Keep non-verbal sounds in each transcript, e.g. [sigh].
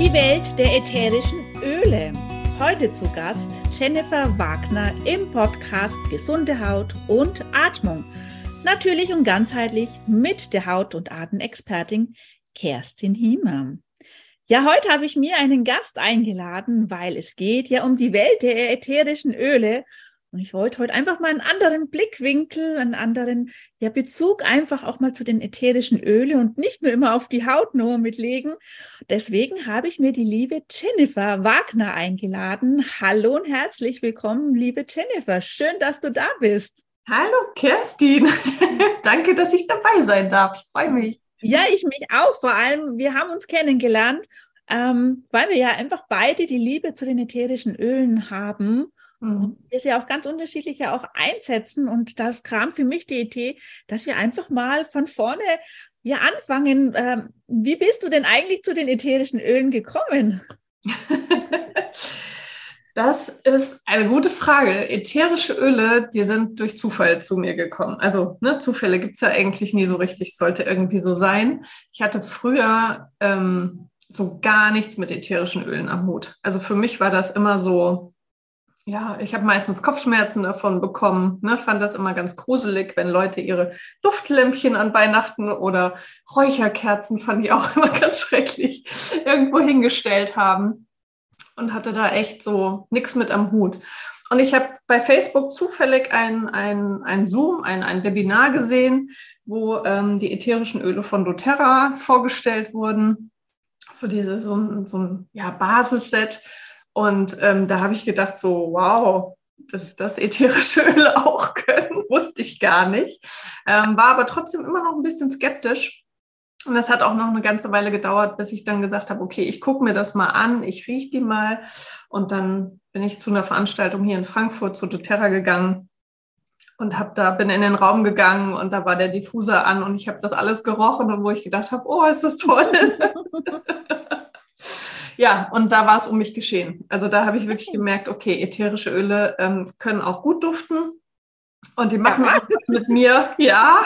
Die Welt der ätherischen Öle. Heute zu Gast Jennifer Wagner im Podcast Gesunde Haut und Atmung. Natürlich und ganzheitlich mit der Haut- und Atemexpertin Kerstin Hiemer. Ja, heute habe ich mir einen Gast eingeladen, weil es geht ja um die Welt der ätherischen Öle und ich wollte heute einfach mal einen anderen Blickwinkel, einen anderen ja, Bezug einfach auch mal zu den ätherischen Öle und nicht nur immer auf die Haut nur mitlegen. Deswegen habe ich mir die liebe Jennifer Wagner eingeladen. Hallo und herzlich willkommen, liebe Jennifer. Schön, dass du da bist. Hallo Kerstin. [laughs] Danke, dass ich dabei sein darf. Ich freue mich. Ja, ich mich auch. Vor allem, wir haben uns kennengelernt, ähm, weil wir ja einfach beide die Liebe zu den ätherischen Ölen haben Mhm. Wir sie auch ganz unterschiedlich ja auch einsetzen. Und das kam für mich die Idee, dass wir einfach mal von vorne ja anfangen. Ähm, wie bist du denn eigentlich zu den ätherischen Ölen gekommen? [laughs] Das ist eine gute Frage. Ätherische Öle, die sind durch Zufall zu mir gekommen. Also ne, Zufälle gibt es ja eigentlich nie so richtig, sollte irgendwie so sein. Ich hatte früher ähm, so gar nichts mit ätherischen Ölen am Hut. Also für mich war das immer so, ja, ich habe meistens Kopfschmerzen davon bekommen. Ne? Fand das immer ganz gruselig, wenn Leute ihre Duftlämpchen an Weihnachten oder Räucherkerzen, fand ich auch [laughs] immer ganz schrecklich, [laughs] irgendwo hingestellt haben. Und hatte da echt so nichts mit am Hut. Und ich habe bei Facebook zufällig ein, ein, ein Zoom, ein, ein Webinar gesehen, wo ähm, die ätherischen Öle von doTERRA vorgestellt wurden. So diese, so ein, so ein ja, Basisset und ähm, da habe ich gedacht, so, wow, dass das ätherische [laughs] Öle auch können, [laughs] wusste ich gar nicht. Ähm, war aber trotzdem immer noch ein bisschen skeptisch. Und das hat auch noch eine ganze Weile gedauert, bis ich dann gesagt habe, okay, ich gucke mir das mal an, ich rieche die mal. Und dann bin ich zu einer Veranstaltung hier in Frankfurt zu doTERRA gegangen und habe da bin in den Raum gegangen und da war der Diffuser an und ich habe das alles gerochen und wo ich gedacht habe, oh, ist das toll. [laughs] Ja, und da war es um mich geschehen. Also da habe ich wirklich gemerkt, okay, ätherische Öle ähm, können auch gut duften. Und die machen ja. was mit mir, [laughs] ja.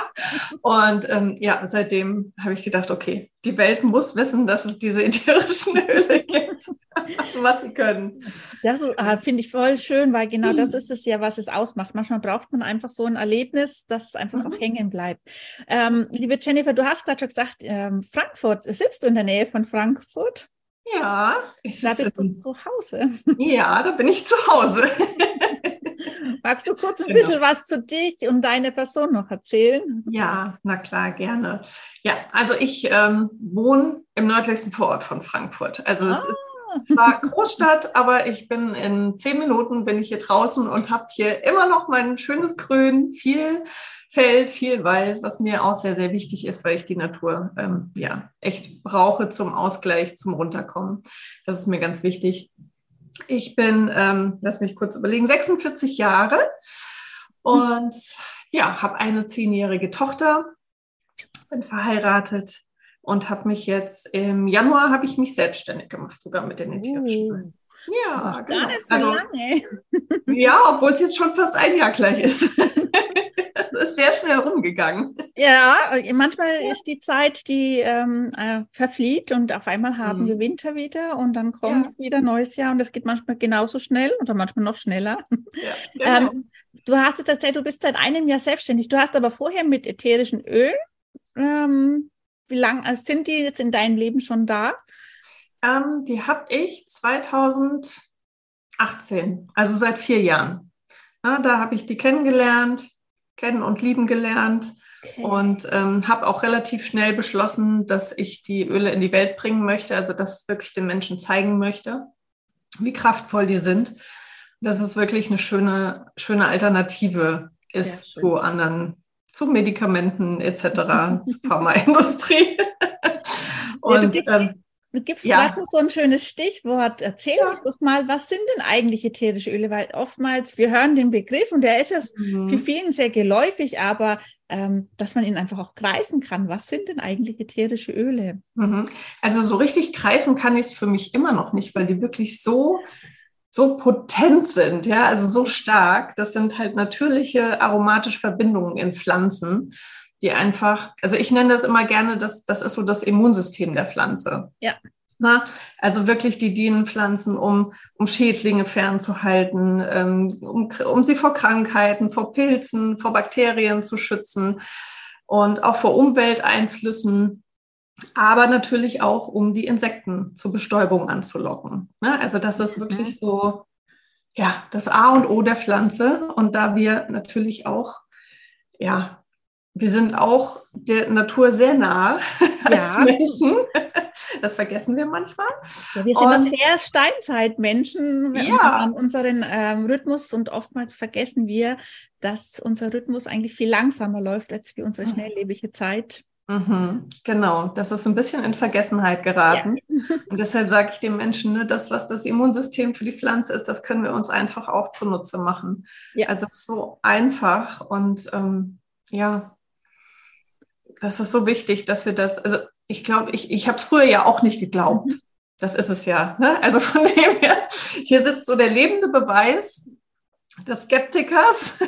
Und ähm, ja, seitdem habe ich gedacht, okay, die Welt muss wissen, dass es diese [laughs] ätherischen Öle gibt, [laughs] was sie können. Das äh, finde ich voll schön, weil genau das ist es ja, was es ausmacht. Manchmal braucht man einfach so ein Erlebnis, dass es einfach mhm. auch hängen bleibt. Ähm, liebe Jennifer, du hast gerade schon gesagt, ähm, Frankfurt, sitzt du in der Nähe von Frankfurt? Ja, ich da bist du zu Hause. [laughs] Ja, da bin ich zu Hause. [laughs] Magst du kurz ein genau. bisschen was zu dich und deine Person noch erzählen? Ja, na klar, gerne. Ja, also ich ähm, wohne im nördlichsten Vorort von Frankfurt. Also es ah. ist zwar [laughs] Großstadt, aber ich bin in zehn Minuten bin ich hier draußen und habe hier immer noch mein schönes Grün, viel Feld, viel Wald, was mir auch sehr, sehr wichtig ist, weil ich die Natur ähm, ja echt brauche zum Ausgleich, zum Runterkommen. Das ist mir ganz wichtig. Ich bin, ähm, lass mich kurz überlegen, 46 Jahre und ja, habe eine zehnjährige Tochter, bin verheiratet und habe mich jetzt im Januar habe ich mich selbstständig gemacht, sogar mit den ätherischen uh. Ja, genau. gar nicht so also, lange. Ja, obwohl es jetzt schon fast ein Jahr gleich ist. [laughs] das ist sehr schnell rumgegangen. Ja, manchmal ja. ist die Zeit, die ähm, äh, verflieht und auf einmal haben mhm. wir Winter wieder und dann kommt ja. wieder neues Jahr und das geht manchmal genauso schnell oder manchmal noch schneller. Ja, [laughs] genau. ähm, du hast jetzt erzählt, du bist seit einem Jahr selbstständig. Du hast aber vorher mit ätherischen Öl. Ähm, wie lange sind die jetzt in deinem Leben schon da? Ähm, die habe ich 2018, also seit vier Jahren. Ja, da habe ich die kennengelernt, kennen und lieben gelernt okay. und ähm, habe auch relativ schnell beschlossen, dass ich die Öle in die Welt bringen möchte, also das wirklich den Menschen zeigen möchte, wie kraftvoll die sind. Dass es wirklich eine schöne, schöne Alternative ist zu anderen, zu Medikamenten etc., [laughs] zur Pharmaindustrie. und ähm, Du gibst ja. gerade so ein schönes Stichwort. Erzähl ja. uns doch mal, was sind denn eigentlich ätherische Öle? Weil oftmals, wir hören den Begriff und der ist ja mhm. für vielen sehr geläufig, aber ähm, dass man ihn einfach auch greifen kann. Was sind denn eigentlich ätherische Öle? Mhm. Also so richtig greifen kann ich es für mich immer noch nicht, weil die wirklich so so potent sind, ja, also so stark. Das sind halt natürliche aromatische Verbindungen in Pflanzen die einfach, also ich nenne das immer gerne, das, das ist so das Immunsystem der Pflanze. Ja. Na, also wirklich die dienen Pflanzen, um, um Schädlinge fernzuhalten, ähm, um, um sie vor Krankheiten, vor Pilzen, vor Bakterien zu schützen und auch vor Umwelteinflüssen, aber natürlich auch, um die Insekten zur Bestäubung anzulocken. Ne? Also das ist wirklich mhm. so, ja, das A und O der Pflanze. Und da wir natürlich auch, ja, wir sind auch der Natur sehr nah [laughs] ja. als Menschen. Das vergessen wir manchmal. Ja, wir sind und, sehr Steinzeitmenschen ja. an unseren ähm, Rhythmus und oftmals vergessen wir, dass unser Rhythmus eigentlich viel langsamer läuft als wie unsere mhm. schnelllebige Zeit. Mhm, genau, das ist ein bisschen in Vergessenheit geraten. Ja. [laughs] Und deshalb sage ich den Menschen, ne, das, was das Immunsystem für die Pflanze ist, das können wir uns einfach auch zunutze machen. Ja. Also es ist so einfach und ähm, ja, das ist so wichtig, dass wir das, also ich glaube, ich, ich habe es früher ja auch nicht geglaubt. Das ist es ja. Ne? Also von [laughs] dem her, hier sitzt so der lebende Beweis des Skeptikers. [laughs]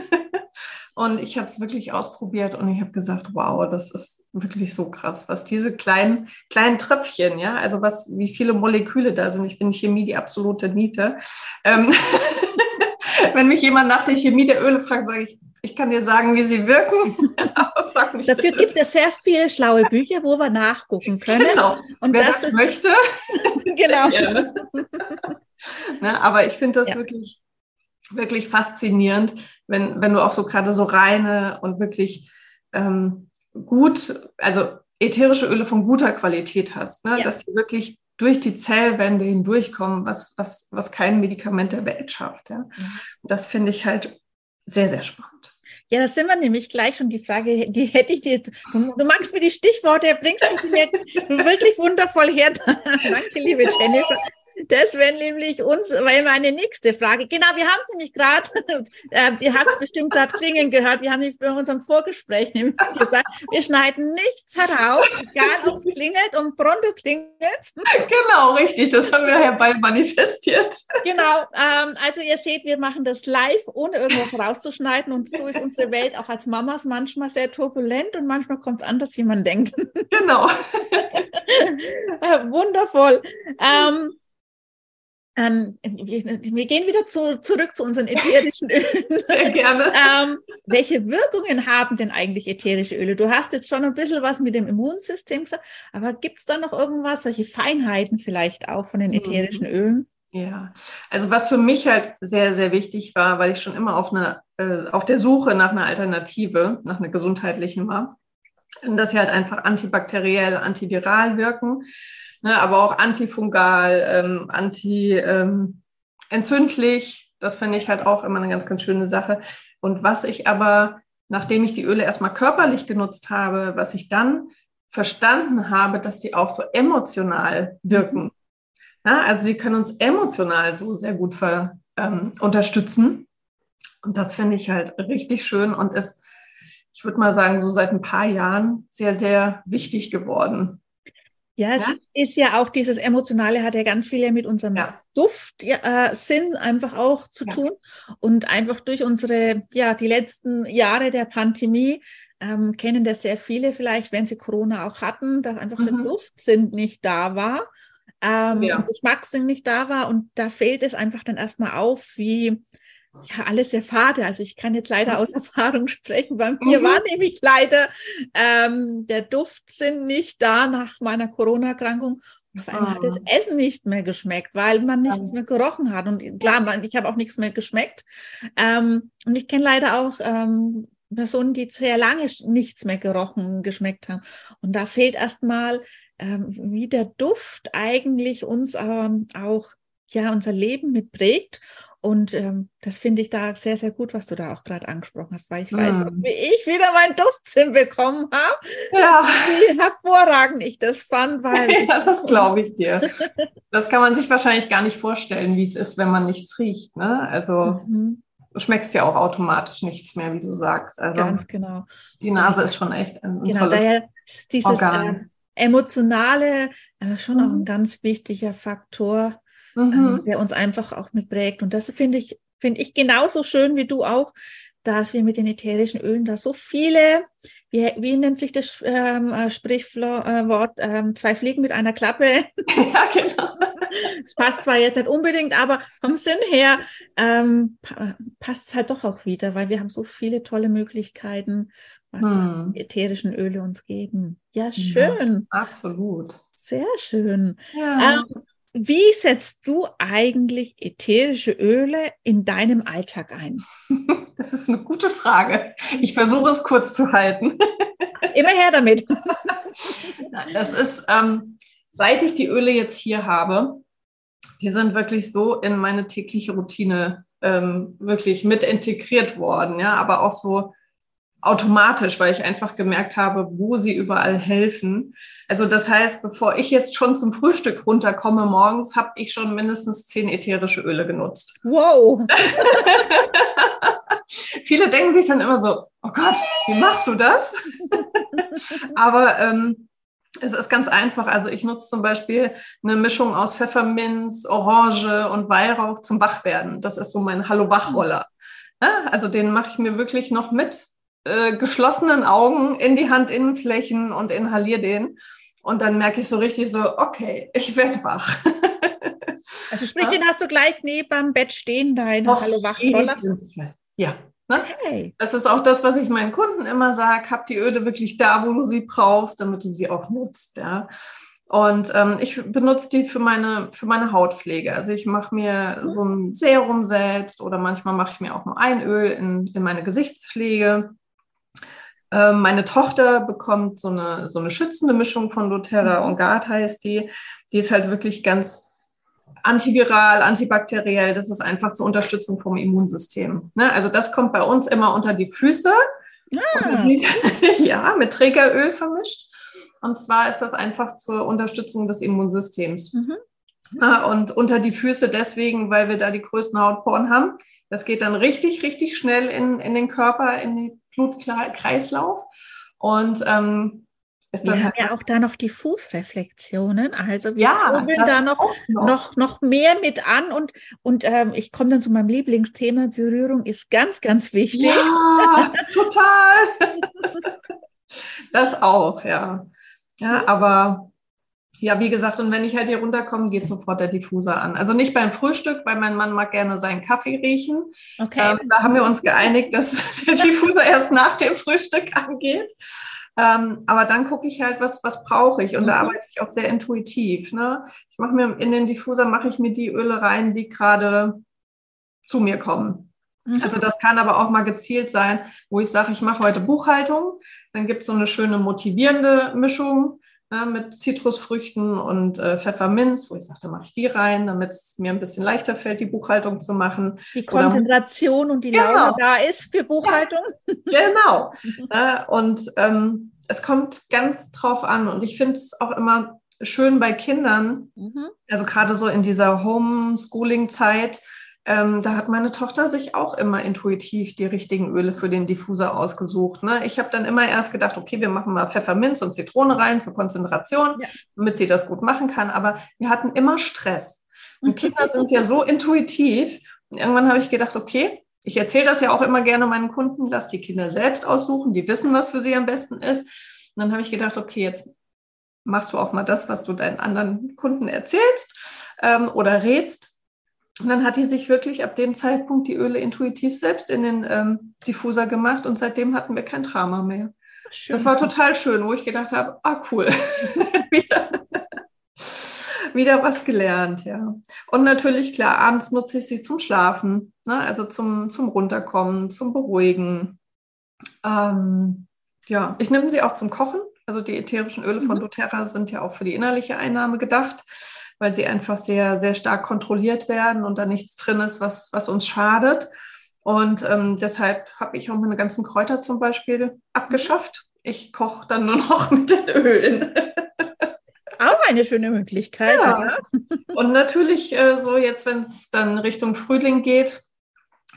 Und ich habe es wirklich ausprobiert und ich habe gesagt, wow, das ist wirklich so krass, was diese kleinen, kleinen Tröpfchen, ja, also was, wie viele Moleküle da sind. Ich bin Chemie die absolute Niete. Ähm, [laughs] wenn mich jemand nach der Chemie der Öle fragt, sage ich, ich kann dir sagen, wie sie wirken. [laughs] Dafür bitte. gibt es sehr viele schlaue Bücher, wo wir nachgucken können. Genau. Und Wer das, das ist, möchte, [laughs] genau. [laughs] ne, aber ich finde das ja. wirklich, wirklich faszinierend, wenn, wenn du auch so gerade so reine und wirklich ähm, gut, also ätherische Öle von guter Qualität hast, ne? Ja. dass die wirklich durch die Zellwände hindurchkommen, was, was, was kein Medikament der Welt schafft. Ja? Mhm. Das finde ich halt sehr, sehr spannend. Ja, da sind wir nämlich gleich schon die Frage, die hätte ich dir. Du magst mir die Stichworte, bringst du sie mir [laughs] wirklich wundervoll her. [laughs] Danke, liebe Jennifer. Das wäre nämlich uns, weil meine nächste Frage. Genau, wir haben nämlich gerade, [laughs] äh, ihr habt es bestimmt gerade klingen gehört, wir haben nämlich bei unserem Vorgespräch nämlich gesagt, wir schneiden nichts heraus, egal ob es klingelt und pronto klingelt. Genau, richtig, das haben wir herbei manifestiert. Genau, ähm, also ihr seht, wir machen das live, ohne irgendwas rauszuschneiden und so ist unsere Welt auch als Mamas manchmal sehr turbulent und manchmal kommt es anders, wie man denkt. Genau. [laughs] äh, wundervoll. Ähm, ähm, wir gehen wieder zu, zurück zu unseren ätherischen Ölen. [laughs] Sehr gerne. ähm, welche Wirkungen haben denn eigentlich ätherische Öle? Du hast jetzt schon ein bisschen was mit dem Immunsystem gesagt, aber gibt es da noch irgendwas, solche Feinheiten vielleicht auch von den mhm. ätherischen Ölen? Ja, also was für mich halt sehr, sehr wichtig war, weil ich schon immer auf, eine, äh, auf der Suche nach einer Alternative, nach einer gesundheitlichen war, dass sie halt einfach antibakteriell, antiviral wirken ne, aber auch antifungal, ähm, anti-entzündlich. Ähm, das finde ich halt auch immer eine ganz, ganz schöne Sache. Und was ich aber, nachdem ich die Öle erstmal körperlich genutzt habe, was ich dann verstanden habe, dass die auch so emotional wirken. Ja, also die können uns emotional so sehr gut ver, ähm, unterstützen. Und das finde ich halt richtig schön und ist, ich würde mal sagen, so seit ein paar Jahren sehr, sehr wichtig geworden. Ja, es ja? ist ja auch dieses Emotionale hat ja ganz viel mit unserem ja. Duftsinn äh, einfach auch zu ja. tun und einfach durch unsere, ja, die letzten Jahre der Pandemie ähm, kennen das sehr viele vielleicht, wenn sie Corona auch hatten, dass einfach mhm. der Duftsinn nicht da war. Ähm, ja. Geschmackssinn nicht da war und da fällt es einfach dann erstmal auf, wie, ja, alles sehr fade. Also ich kann jetzt leider aus [laughs] Erfahrung sprechen. Bei mir mhm. war nämlich leider ähm, der Duftsinn nicht da nach meiner Corona-Erkrankung. Und auf einmal oh. hat das ah. Essen nicht mehr geschmeckt, weil man nichts mehr gerochen hat. Und klar, man, ich habe auch nichts mehr geschmeckt. Ähm, und ich kenne leider auch ähm, Personen, die sehr lange nichts mehr gerochen, geschmeckt haben. Und da fehlt erstmal, ähm, wie der Duft eigentlich uns ähm, auch ja unser Leben mitprägt. Und ähm, das finde ich da sehr, sehr gut, was du da auch gerade angesprochen hast, weil ich mm. weiß, wie ich wieder meinen Duftsinn bekommen habe. Ja. Wie hervorragend ich das fand, weil. [laughs] ja, das glaube ich dir. das kann man sich wahrscheinlich gar nicht vorstellen, wie es ist, wenn man nichts riecht. Ne? Also. Mhm. Du schmeckst ja auch automatisch nichts mehr, wie du sagst. Also, Ganz genau. Die Nase ist schon echt ein, ein genau, tolles daher ist dieses Organ. Äh, emotionale äh, schon mhm. auch ein ganz wichtiger Faktor mhm. ähm, der uns einfach auch mitprägt. Und das finde ich, finde ich genauso schön wie du auch, dass wir mit den ätherischen Ölen da so viele, wie, wie nennt sich das ähm, äh, Sprichwort, ähm, zwei Fliegen mit einer Klappe? [laughs] Ja, genau. Das passt zwar jetzt nicht unbedingt, aber vom Sinn her ähm, passt es halt doch auch wieder, weil wir haben so viele tolle Möglichkeiten, was, hm. die ätherischen Öle uns geben. Ja, schön. Ja, absolut. Sehr schön. Ja. Ähm, wie setzt du eigentlich ätherische Öle in deinem Alltag ein? [laughs] Das ist eine gute Frage. Ich versuche es kurz zu halten. [laughs] Immer her damit. [laughs] Das ist, ähm, seit ich die Öle jetzt hier habe, die sind wirklich so in meine tägliche Routine ähm, wirklich mit integriert worden, ja, aber auch so automatisch, weil ich einfach gemerkt habe, wo sie überall helfen. Also das heißt, bevor ich jetzt schon zum Frühstück runterkomme morgens, habe ich schon mindestens zehn ätherische Öle genutzt. Wow. [laughs] Viele denken sich dann immer so, oh Gott, wie machst du das? [laughs] Aber ähm, es ist ganz einfach. Also ich nutze zum Beispiel eine Mischung aus Pfefferminz, Orange und Weihrauch zum Wachwerden. Das ist so mein Hallo-Wachroller. Ja, also den mache ich mir wirklich noch mit äh, geschlossenen Augen in die Handinnenflächen und inhaliere den. Und dann merke ich so richtig so, okay, ich werde wach. [laughs] Also sprich, ja? den hast du gleich neben dem Bett stehen, dein Hallo Wachroller? Ja. Ne? Okay. Das ist auch das, was ich meinen Kunden immer sage. Hab die Öle wirklich da, wo du sie brauchst, damit du sie auch nutzt. Ja. Und ähm, ich benutze die für meine, für meine Hautpflege. Also ich mache mir mhm. so ein Serum selbst oder manchmal mache ich mir auch nur ein Öl in, in meine Gesichtspflege. Ähm, meine Tochter bekommt so eine, so eine schützende Mischung von doTERRA mhm. und Gard heißt die. Die ist halt wirklich ganz antiviral, antibakteriell. Das ist einfach zur Unterstützung vom Immunsystem. Ne? Also das kommt bei uns immer unter die Füße. Ah. Die, [laughs] ja, mit Trägeröl vermischt. Und zwar ist das einfach zur Unterstützung des Immunsystems. Mhm. Und unter die Füße deswegen, weil wir da die größten Hautporen haben. Das geht dann richtig, richtig schnell in, in den Körper, in den Blutkreislauf. Und ähm, wir haben ja auch da noch die Fußreflexionen. Also wir ja, da noch, noch, noch. noch mehr mit an und, und ähm, ich komme dann zu meinem Lieblingsthema. Berührung ist ganz, ganz wichtig. Ja, [laughs] total. [laughs] das auch, ja. Ja, aber ja, wie gesagt, und wenn ich halt hier runterkomme, geht sofort der Diffuser an. Also nicht beim Frühstück, weil mein Mann mag gerne seinen Kaffee riechen. Okay. Ähm, da haben wir uns geeinigt, dass [laughs] der Diffuser erst nach dem Frühstück angeht. Ähm, aber dann gucke ich halt, was, was brauche ich. Und mhm. da arbeite ich auch sehr intuitiv. Ne? Ich mache mir in den Diffuser mache ich mir die Öle rein, die gerade zu mir kommen. Mhm. Also das kann aber auch mal gezielt sein, wo ich sage, ich mache heute Buchhaltung. Dann gibt es so eine schöne motivierende Mischung ne, mit Zitrusfrüchten und äh, Pfefferminz, wo ich sage, da mache ich die rein, damit es mir ein bisschen leichter fällt, die Buchhaltung zu machen. Die Konzentration und die genau. Laune da ist für Buchhaltung. Ja, genau. äh, [laughs] und ähm, es kommt ganz drauf an. Und ich finde es auch immer schön bei Kindern, mhm. also gerade so in dieser Homeschooling-Zeit, ähm, da hat meine Tochter sich auch immer intuitiv die richtigen Öle für den Diffuser ausgesucht. Ne? Ich habe dann immer erst gedacht, okay, wir machen mal Pfefferminz und Zitrone rein zur Konzentration, ja. damit sie das gut machen kann. Aber wir hatten immer Stress. Und Kinder [laughs] sind ja so intuitiv. Und irgendwann habe ich gedacht, okay, ich erzähle das ja auch immer gerne meinen Kunden, lass die Kinder selbst aussuchen, die wissen, was für sie am besten ist. Und dann habe ich gedacht, okay, jetzt machst du auch mal das, was du deinen anderen Kunden erzählst ähm, oder rätst. Und dann hat die sich wirklich ab dem Zeitpunkt die Öle intuitiv selbst in den ähm, Diffuser gemacht und seitdem hatten wir kein Drama mehr. Schön. Das war total schön, wo ich gedacht habe, ah cool, [laughs] wieder, wieder was gelernt, ja. Und natürlich, klar, abends nutze ich sie zum Schlafen, ne? also zum, zum Runterkommen, zum Beruhigen. Ähm, ja, ich nehme sie auch zum Kochen. Also die ätherischen Öle von mhm. doTERRA sind ja auch für die innerliche Einnahme gedacht weil sie einfach sehr, sehr stark kontrolliert werden und da nichts drin ist, was, was uns schadet. Und ähm, deshalb habe ich auch meine ganzen Kräuter zum Beispiel abgeschafft. Ich koche dann nur noch [laughs] mit den Ölen. Auch eine schöne Möglichkeit. Ja. ja. Und natürlich, äh, so jetzt, wenn es dann Richtung Frühling geht,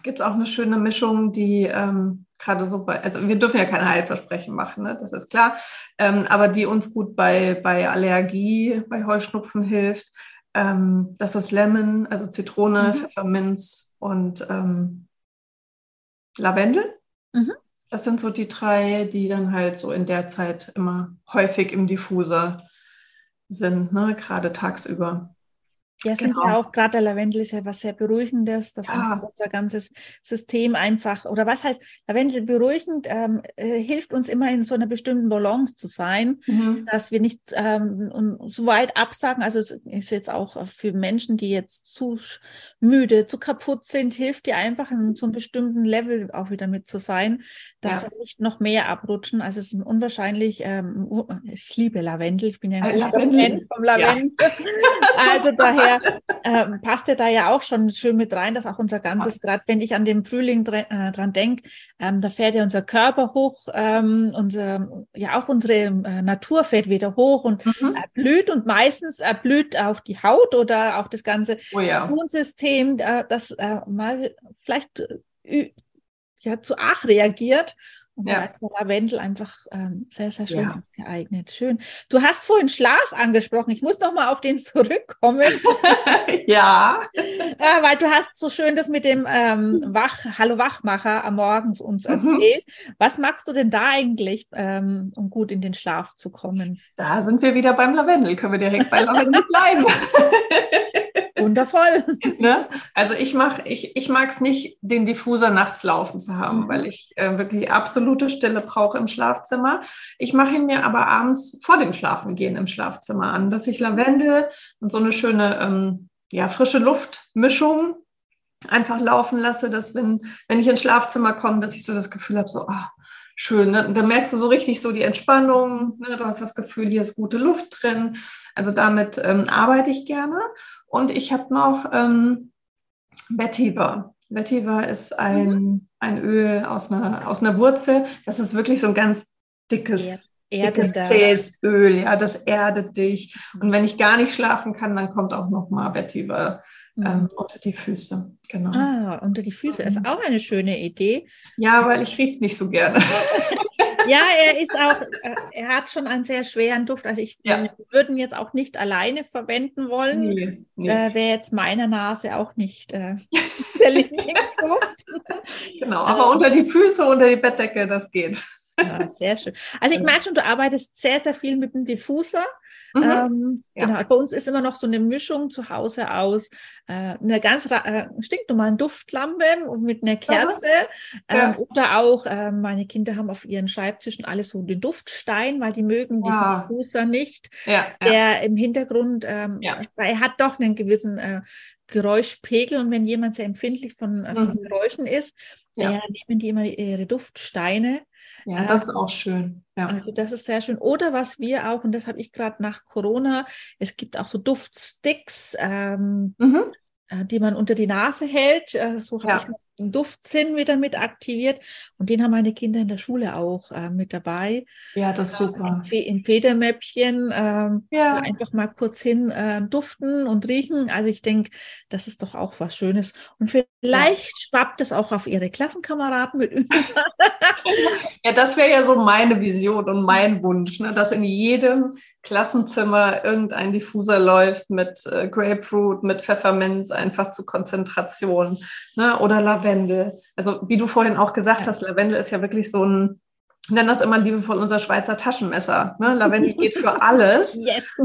gibt es auch eine schöne Mischung, die ähm, gerade so bei, also wir dürfen ja keine Heilversprechen machen, ne? das ist klar, ähm, aber die uns gut bei, bei Allergie, bei Heuschnupfen hilft. Ähm, das ist Lemon, also Zitrone, mhm. Pfefferminz und ähm, Lavendel. Mhm. Das sind so die drei, die dann halt so in der Zeit immer häufig im Diffuser sind, ne? gerade tagsüber. Ja, sind genau. ja auch, gerade der Lavendel ist ja was sehr Beruhigendes, dass ja. unser ganzes System einfach, oder was heißt, Lavendel beruhigend ähm, äh, hilft uns immer in so einer bestimmten Balance zu sein, mhm. dass wir nicht ähm, so weit absagen. Also es ist jetzt auch für Menschen, die jetzt zu müde, zu kaputt sind, hilft dir einfach in so einem bestimmten Level auch wieder mit zu sein, dass ja. wir nicht noch mehr abrutschen. Also es ist unwahrscheinlich, ähm, ich liebe Lavendel, ich bin ja ein äh, Fan vom Lavendel. Ja. [laughs] also daher daher ähm, passt ja da ja auch schon schön mit rein, dass auch unser ganzes, gerade wenn ich an den Frühling dran, äh, dran denke, ähm, da fährt ja unser Körper hoch, ähm, unser, ja auch unsere äh, Natur fährt wieder hoch und mhm. erblüht und meistens erblüht auch die Haut oder auch das ganze oh ja. Immunsystem, äh, das äh, mal vielleicht äh, ja, zu arg reagiert. Ja. da ist der Lavendel einfach ähm, sehr, sehr schön ja. geeignet. Schön. Du hast vorhin Schlaf angesprochen. Ich muss noch mal auf den [laughs] zurückkommen. [laughs] ja. äh, weil du hast so schön das mit dem ähm, Wach, Hallo Wachmacher am Morgen uns mhm. erzählt. Mhm. Was magst du denn da eigentlich, ähm, um gut in den Schlaf zu kommen? Da sind wir wieder beim Lavendel. Können wir direkt bei Lavendel bleiben. [laughs] Wundervoll. [laughs] Ne? Also ich mache, ich, ich mag es nicht, den Diffuser nachts laufen zu haben, mhm. weil ich äh, wirklich absolute Stille brauche im Schlafzimmer. Ich mache ihn mir aber abends vor dem Schlafengehen im Schlafzimmer an, dass ich Lavendel und so eine schöne ähm, ja, frische Luftmischung einfach laufen lasse, dass wenn, wenn ich ins Schlafzimmer komme, dass ich so das Gefühl habe, so, ah, schön. Ne? Da merkst du so richtig so die Entspannung. Ne? Du hast das Gefühl, hier ist gute Luft drin. Also damit ähm, arbeite ich gerne. Und ich habe noch ähm, Vetiver. Vetiver ist ein, mhm. ein Öl aus einer, aus einer Wurzel. Das ist wirklich so ein ganz dickes, ja. dickes zähes Öl. Ja, das erdet dich. Und wenn ich gar nicht schlafen kann, dann kommt auch noch mal Vetiver ähm, mhm. unter die Füße. Genau. Ah, unter die Füße ist mhm. auch eine schöne Idee. Ja, weil ich rieche es nicht so gerne. [laughs] ja, er ist auch, äh, er hat schon einen sehr schweren Duft. Also ich ja. würde ihn jetzt auch nicht alleine verwenden wollen. Nee, nee. Äh, Wäre jetzt meine Nase auch nicht äh, [laughs] der Lieblingsduft. [laughs] genau, aber unter die Füße, unter die Bettdecke, das geht. Ja, sehr schön. Also ich merke schon, du arbeitest sehr, sehr viel mit dem Diffuser. Mhm. Ähm, ja. genau. Bei uns ist immer noch so eine Mischung zu Hause aus äh, einer ganz äh, stinknormalen Duftlampe mit einer Kerze. Ähm, Oder auch, äh, meine Kinder haben auf ihren Schreibtischen alles so den Duftstein, weil die mögen diesen ja. Diffuser nicht. Der im Hintergrund, ähm, er hat doch einen gewissen äh, Geräuschpegel und wenn jemand sehr empfindlich von, äh, von mhm. Geräuschen ist, ja. nehmen die immer ihre Duftsteine ja, das ist auch schön. Ja. Also das ist sehr schön. Oder was wir auch, und das habe ich gerade nach Corona, es gibt auch so Duftsticks, ähm, mhm. Äh, die man unter die Nase hält. Äh, so habe ja. ich den Duftsinn wieder mit aktiviert. Und den haben meine Kinder in der Schule auch äh, mit dabei. Ja, das ist super. In, in Federmäppchen ähm, ja. einfach mal kurz hin äh, duften und riechen. Also ich denke, das ist doch auch was Schönes. Und vielleicht ja. schwappt es auch auf ihre Klassenkameraden mit. [laughs] ja, das wäre ja so meine Vision und mein Wunsch, ne? dass in jedem Klassenzimmer irgendein Diffuser läuft mit äh, Grapefruit, mit Pfefferminz, einfach zur Konzentration ne? oder Lavendel. Also wie du vorhin auch gesagt ja. hast, Lavendel ist ja wirklich so ein, ich nenne das immer liebevoll unser Schweizer Taschenmesser. Ne? Lavendel geht für [laughs] alles. Yes.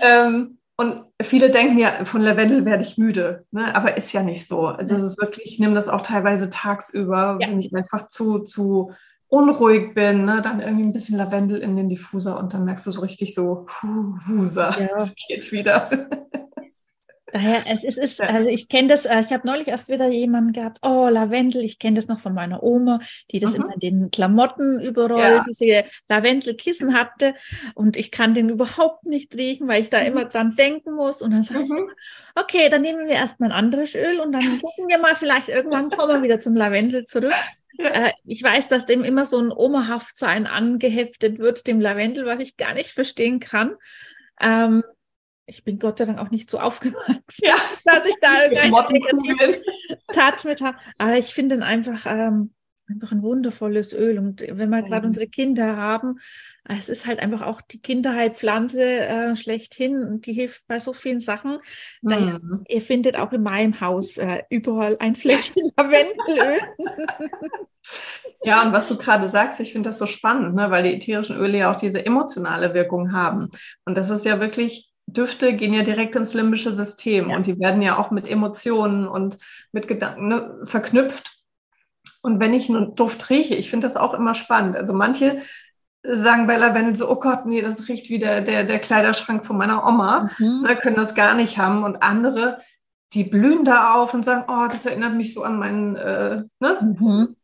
Ähm, und viele denken ja, von Lavendel werde ich müde, ne? aber ist ja nicht so. Also es ist wirklich, ich nehme das auch teilweise tagsüber, ja. wenn ich einfach zu, zu unruhig bin, ne, dann irgendwie ein bisschen Lavendel in den Diffuser und dann merkst du so richtig so, puh, Husa, ja. [laughs] es geht wieder. Daher, es ist, also ich kenne das, äh, ich habe neulich erst wieder jemanden gehabt, oh, Lavendel, ich kenne das noch von meiner Oma, die das mhm. immer in den Klamotten überall, ja. diese Lavendelkissen hatte und ich kann den überhaupt nicht riechen, weil ich da mhm. immer dran denken muss und dann sage mhm. ich, okay, dann nehmen wir erstmal ein anderes Öl und dann gucken wir mal, vielleicht irgendwann kommen wir wieder zum Lavendel zurück. Äh, ich weiß, dass dem immer so ein Omahaftsein angeheftet wird, dem Lavendel, was ich gar nicht verstehen kann. Ähm, ich bin Gott sei Dank auch nicht so [laughs] aufgewachsen, ja. dass ich da [laughs] negativen Touch mit habe. Aber ich finde ihn einfach, ähm, einfach ein wundervolles Öl. Und wenn wir gerade unsere Kinder haben, es ist halt einfach auch die Kinderheilpflanze äh, schlechthin und die hilft bei so vielen Sachen. Daher, mhm. ihr findet auch in meinem Haus äh, überall ein Fläschchen [laughs] Lavendelöl. ja, und was du gerade sagst, ich finde das so spannend, ne? weil die ätherischen Öle ja auch diese emotionale Wirkung haben. Und das ist ja wirklich Düfte gehen ja direkt ins limbische System ja. und die werden ja auch mit Emotionen und mit Gedanken ne, verknüpft. Und wenn ich einen Duft rieche, ich finde das auch immer spannend. Also manche sagen bei Lavendel so, oh Gott, nee, das riecht wie der, der, der Kleiderschrank von meiner Oma, mhm. ne, können das gar nicht haben. Und andere, die blühen da auf und sagen, oh, das erinnert mich so an meinen äh, ne? Mhm.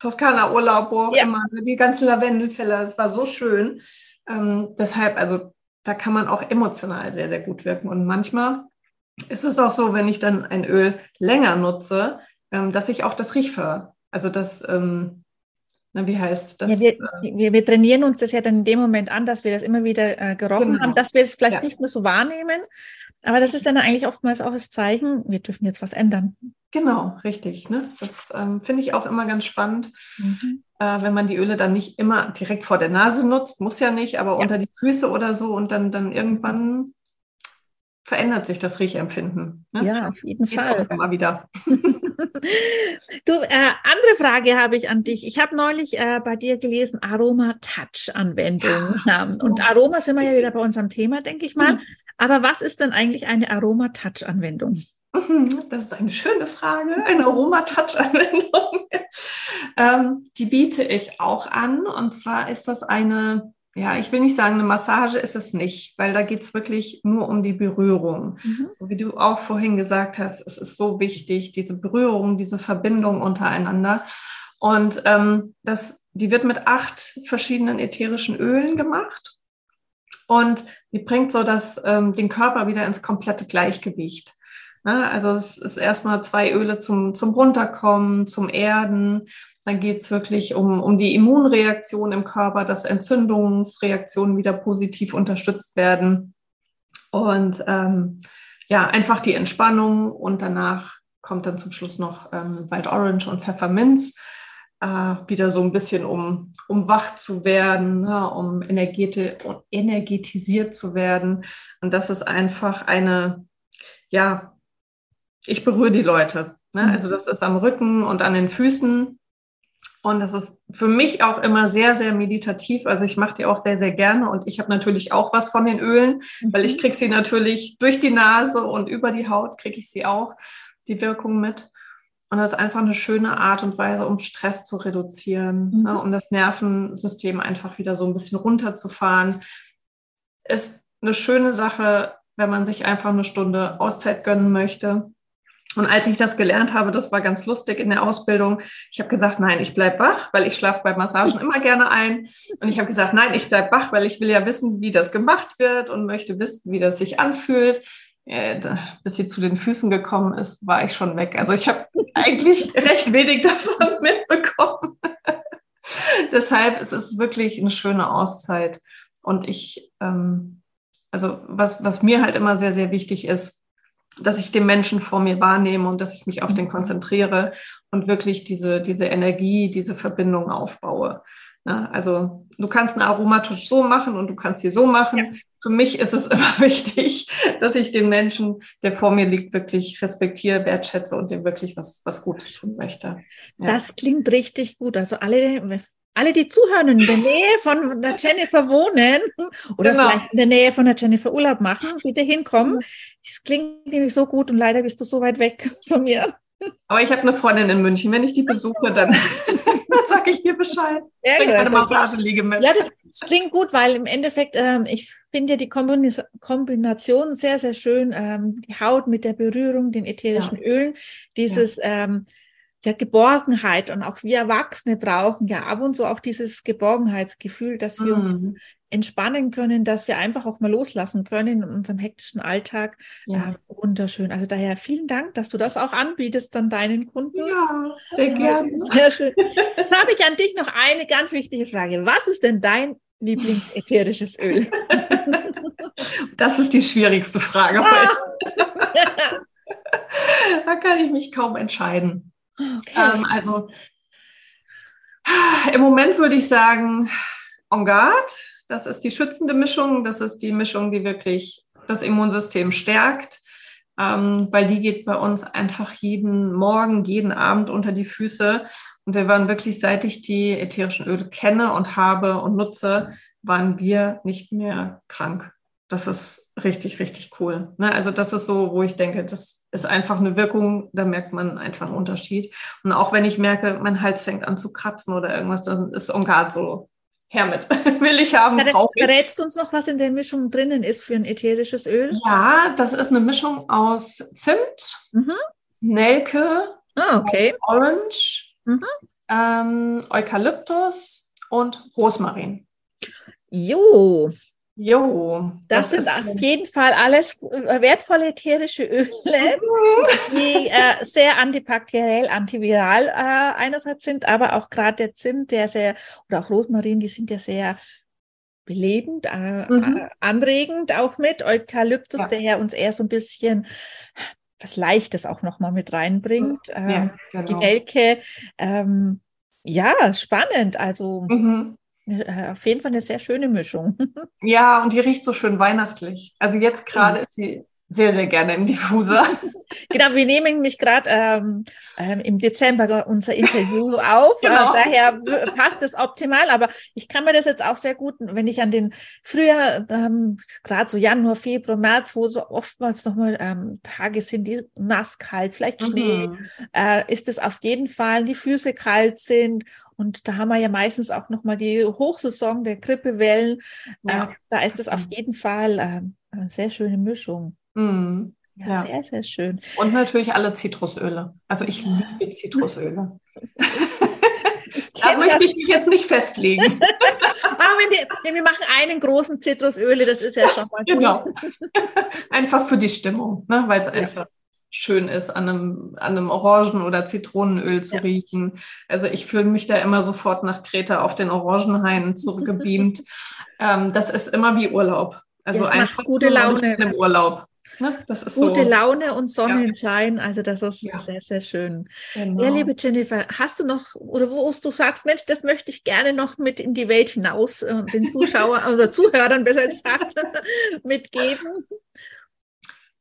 Toskana-Urlaub, wo auch ja. immer, die ganzen Lavendelfälle, es war so schön. Ähm, deshalb, also da kann man auch emotional sehr, sehr gut wirken. Und manchmal ist es auch so, wenn ich dann ein Öl länger nutze, ähm, dass ich auch das Riechver, also das, ähm, na, wie heißt das? Ja, wir, äh, wir, wir, trainieren uns das ja dann in dem Moment an, dass wir das immer wieder äh, gerochen genau. haben, dass wir es vielleicht ja. nicht mehr so wahrnehmen. Aber das ist dann eigentlich oftmals auch das Zeichen, wir dürfen jetzt was ändern. Genau, richtig. Ne? Das ähm, finde ich auch immer ganz spannend. Mhm äh, wenn man die Öle dann nicht immer direkt vor der Nase nutzt, muss ja nicht, aber ja. unter die Füße oder so und dann, dann irgendwann verändert sich das Riechempfinden. Ne? Ja, auf jeden Geht's Fall. Immer wieder. [laughs] du, äh, andere Frage habe ich an dich. Ich habe neulich äh, bei dir gelesen, Aroma-Touch-Anwendung. Ja. Und Aroma sind wir ja wieder bei unserem Thema, denke ich mal. Mhm. Aber was ist denn eigentlich eine Aroma-Touch-Anwendung? Das ist eine schöne Frage, eine Aroma-Touch-Anwendung. [laughs] ähm, die biete ich auch an. Und zwar ist das eine, ja, ich will nicht sagen, eine Massage ist es nicht, weil da geht es wirklich nur um die Berührung. Mhm. So wie du auch vorhin gesagt hast, es ist so wichtig, diese Berührung, diese Verbindung untereinander. Und ähm, das, die wird mit acht verschiedenen ätherischen Ölen gemacht. Und die bringt so das, ähm, den Körper wieder ins komplette Gleichgewicht. Ne? Also es ist erstmal zwei Öle zum, zum Runterkommen, zum Erden. Dann geht es wirklich um, um die Immunreaktion im Körper, dass Entzündungsreaktionen wieder positiv unterstützt werden. Und ähm, ja, einfach die Entspannung und danach kommt dann zum Schluss noch ähm, Wild Orange und Pfefferminz. Äh, wieder so ein bisschen, um, um wach zu werden, ne, um energeti energetisiert zu werden. Und das ist einfach eine, ja, ich berühre die Leute. Ne? Also mhm. das ist am Rücken und an den Füßen. Und das ist für mich auch immer sehr, sehr meditativ. Also ich mache die auch sehr, sehr gerne. Und ich habe natürlich auch was von den Ölen, weil ich mhm. kriege sie natürlich durch die Nase und über die Haut kriege ich sie auch, die Wirkung mit. Und das ist einfach eine schöne Art und Weise, um Stress zu reduzieren, mhm. ne, um das Nervensystem einfach wieder so ein bisschen runterzufahren. Ist eine schöne Sache, wenn man sich einfach eine Stunde Auszeit gönnen möchte. Und als ich das gelernt habe, das war ganz lustig in der Ausbildung, ich habe gesagt, nein, ich bleib wach, weil ich schlafe bei Massagen [laughs] immer gerne ein. Und ich habe gesagt, nein, ich bleib wach, weil ich will ja wissen, wie das gemacht wird und möchte wissen, wie das sich anfühlt. Äh, bis sie zu den Füßen gekommen ist, war ich schon weg. Also ich habe [laughs] eigentlich recht wenig davon [laughs] mitbekommen. Deshalb ist es wirklich eine schöne Auszeit. Und ich, ähm, also was, was mir halt immer sehr, sehr wichtig ist, dass ich den Menschen vor mir wahrnehme und dass ich mich auf den mhm. konzentriere und wirklich diese, diese Energie, diese Verbindung aufbaue. Na, also du kannst einen Aromatusch so machen und du kannst sie so machen. Ja. Für mich ist es [laughs] immer wichtig, dass ich den Menschen, der vor mir liegt, wirklich respektiere, wertschätze und dem wirklich was, was Gutes tun möchte. Ja. Das klingt richtig gut. Also alle alle, die zuhören und in der Nähe von der Jennifer wohnen oder genau. vielleicht in der Nähe von der Jennifer Urlaub machen, bitte hinkommen. Das klingt nämlich so gut und leider bist du so weit weg [laughs] von mir. Aber ich habe eine Freundin in München. Wenn ich die besuche, dann, [laughs] dann sage ich dir Bescheid. Ja, Bring eine Massageliege mit. Ja, das klingt gut, weil im Endeffekt, ähm, ich finde ja die Kombination sehr, sehr schön. Ähm, die Haut mit der Berührung, den ätherischen ja. Ölen, dieses ja. ähm, ja, Geborgenheit und auch wir Erwachsene brauchen ja ab und zu auch dieses Geborgenheitsgefühl, dass wir mhm. uns entspannen können, dass wir einfach auch mal loslassen können in unserem hektischen Alltag. Ja. Äh, wunderschön. Also daher vielen Dank, dass du das auch anbietest an deinen Kunden. Ja, sehr gerne. [laughs] Sehr schön. Jetzt habe ich an dich noch eine ganz wichtige Frage. Was ist denn dein Lieblingsätherisches Öl? [laughs] Das ist die schwierigste Frage heute. [laughs] da kann ich mich kaum entscheiden. Okay. Ähm, also Im Moment würde ich sagen, On Guard. Das ist die schützende Mischung. Das ist die Mischung, die wirklich das Immunsystem stärkt, ähm, weil die geht bei uns einfach jeden Morgen, jeden Abend unter die Füße. Und wir waren wirklich, seit ich die ätherischen Öle kenne und habe und nutze, waren wir nicht mehr krank. Das ist richtig, richtig cool. Ne? Also das ist so, wo ich denke, das ist einfach eine Wirkung, da merkt man einfach einen Unterschied. Und auch wenn ich merke, mein Hals fängt an zu kratzen oder irgendwas, dann ist On Guard so, her mit. [laughs] Will ich haben, brauche ich. Verrätst du uns noch, was in der Mischung drinnen ist für ein ätherisches Öl? Ja, das ist eine Mischung aus Zimt, mhm. Nelke, ah, okay. Orange, mhm. ähm, Eukalyptus und Rosmarin. Jo, Jo. Das, das sind auf jeden Fall alles äh, wertvolle ätherische Öle, die äh, sehr antibakteriell, antiviral äh, einerseits sind, aber auch gerade der Zimt, der sehr, oder auch Rosmarin, die sind ja sehr belebend, äh, mhm. Äh, anregend auch mit. Eukalyptus, ja. der ja uns eher so ein bisschen was Leichtes auch nochmal mit reinbringt. Ähm, ja, genau. Die Nelke, ähm, ja, spannend. Also mhm. Äh, auf jeden Fall eine sehr schöne Mischung. [laughs] Ja, und die riecht so schön weihnachtlich. Also jetzt gerade mhm. ist sie sehr, sehr gerne im Diffuser. [laughs] genau, wir nehmen nämlich gerade ähm, ähm, im Dezember unser Interview auf. [laughs] genau. äh, daher passt es optimal. Aber ich kann mir das jetzt auch sehr gut, wenn ich an den Frühjahr, ähm, gerade so Januar, Februar, März, wo so oftmals nochmal ähm, Tage sind, die nass kalt, vielleicht Schnee, mhm. äh, ist es auf jeden Fall, die Füße kalt sind. Und da haben wir ja meistens auch nochmal die Hochsaison der Grippewellen. Ja. Äh, da ist es auf jeden Fall äh, eine sehr schöne Mischung. Mhm. Ja, ja, sehr, sehr schön. Und natürlich alle Zitrusöle. Also ich liebe Zitrusöle. [laughs] da möchte ich mich jetzt nicht festlegen. [laughs] wir, wir, machen einen großen Zitrusöle, das ist ja schon mal gut. Genau. einfach für die Stimmung, ne? weil es ja. einfach schön ist, an einem, an einem Orangen- oder Zitronenöl zu ja. riechen. Also ich fühle mich da immer sofort nach Kreta auf den Orangenhain [laughs] zurückgebeamt. ähm, das ist immer wie Urlaub. Also ja, einfach gute Laune im Urlaub. Ne? Das ist Gute so. Laune und Sonnenschein, ja. also das ist ja. sehr, sehr schön. Genau. Ja, liebe Jennifer, hast du noch, oder wo du sagst, Mensch, das möchte ich gerne noch mit in die Welt hinaus, äh, den Zuschauern [laughs] oder Zuhörern besser gesagt, [laughs] mitgeben?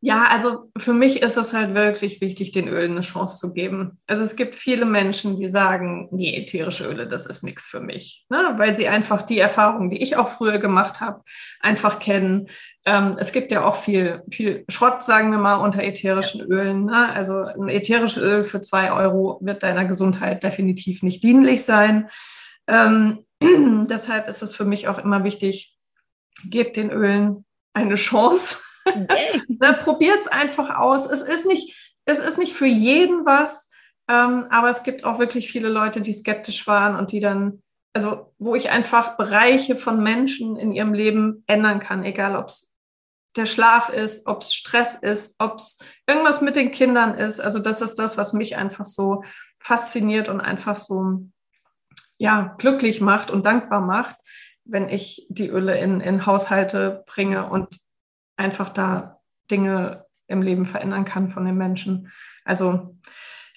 Ja, also für mich ist es halt wirklich wichtig, den Ölen eine Chance zu geben. Also es gibt viele Menschen, die sagen, nee, ätherische Öle, das ist nichts für mich, ne? weil sie einfach die Erfahrungen, die ich auch früher gemacht habe, einfach kennen. Ähm, es gibt ja auch viel, viel Schrott, sagen wir mal, unter ätherischen Ölen. Ne? Also ein ätherisches Öl für zwei Euro wird deiner Gesundheit definitiv nicht dienlich sein. Ähm, [clears throat] deshalb ist es für mich auch immer wichtig, gebt den Ölen eine Chance Okay. [laughs] Probiert es einfach aus. Es ist nicht, es ist nicht für jeden was, ähm, aber es gibt auch wirklich viele Leute, die skeptisch waren und die dann, also wo ich einfach Bereiche von Menschen in ihrem Leben ändern kann, egal ob es der Schlaf ist, ob es Stress ist, ob es irgendwas mit den Kindern ist. Also das ist das, was mich einfach so fasziniert und einfach so ja, glücklich macht und dankbar macht, wenn ich die Öle in, in Haushalte bringe und einfach da Dinge im Leben verändern kann von den Menschen. Also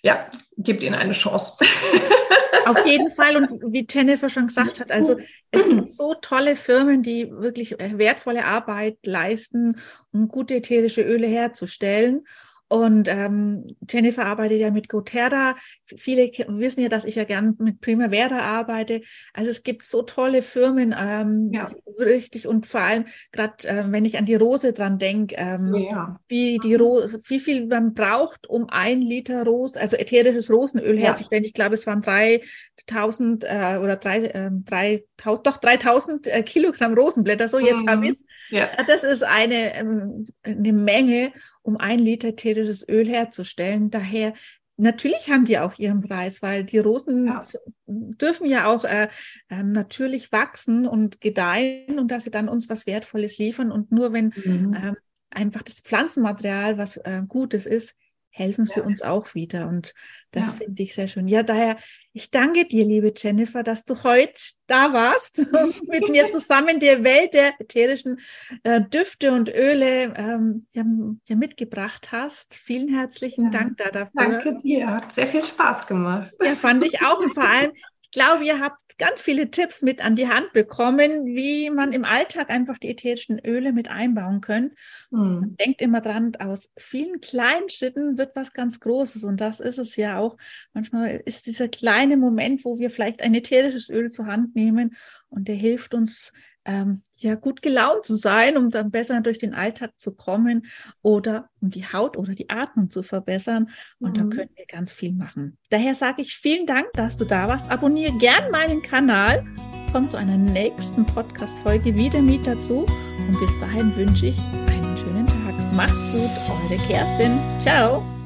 ja, gebt ihnen eine Chance. [laughs] Auf jeden Fall. Und wie Jennifer schon gesagt hat, also es gibt so tolle Firmen, die wirklich wertvolle Arbeit leisten, um gute ätherische Öle herzustellen. Und ähm, Jennifer arbeitet ja mit Goterra. Viele wissen ja, dass ich ja gern mit Primavera arbeite. Also es gibt so tolle Firmen, ähm, ja. richtig. Und vor allem gerade, äh, wenn ich an die Rose dran denke, ähm, ja. wie die Rose, wie viel man braucht, um ein Liter Rose, also ätherisches Rosenöl ja. herzustellen. Ich glaube, es waren 3000 äh, oder drei, äh, 3000, doch 3000 äh, Kilogramm Rosenblätter. So jetzt mhm. habe ich es. Das ist eine, ähm, eine Menge um ein Liter ätherisches Öl herzustellen. Daher Natürlich haben die auch ihren Preis, weil die Rosen ja. dürfen ja auch äh, äh, natürlich wachsen und gedeihen und dass sie dann uns was Wertvolles liefern. Und nur wenn mhm. äh, einfach das Pflanzenmaterial was äh, Gutes ist, helfen sie ja. uns auch wieder. Und das ja. finde ich sehr schön. Ja, daher, ich danke dir, liebe Jennifer, dass du heute da warst [laughs] und mit mir [laughs] zusammen die Welt der ätherischen äh, Düfte und Öle ähm, ja, ja, mitgebracht hast. Vielen herzlichen Dank da dafür. Danke dir, hat sehr viel Spaß gemacht. Ja, fand ich auch. Und vor allem, glaube, ihr habt ganz viele Tipps mit an die Hand bekommen, wie man im Alltag einfach die ätherischen Öle mit einbauen kann. Mhm. Denkt immer dran, aus vielen kleinen Schritten wird was ganz Großes. Und das ist es ja auch. Manchmal ist dieser kleine Moment, wo wir vielleicht ein ätherisches Öl zur Hand nehmen und der hilft uns, ähm, ja gut gelaunt zu sein, um dann besser durch den Alltag zu kommen oder um die Haut oder die Atmung zu verbessern. Und mhm. da können wir ganz viel machen. Daher sage ich vielen Dank, dass du da warst. Abonniere gern meinen Kanal. Komm zu einer nächsten Podcast-Folge wieder mit dazu. Und bis dahin wünsche ich einen schönen Tag. Macht's gut, eure Kerstin. Ciao.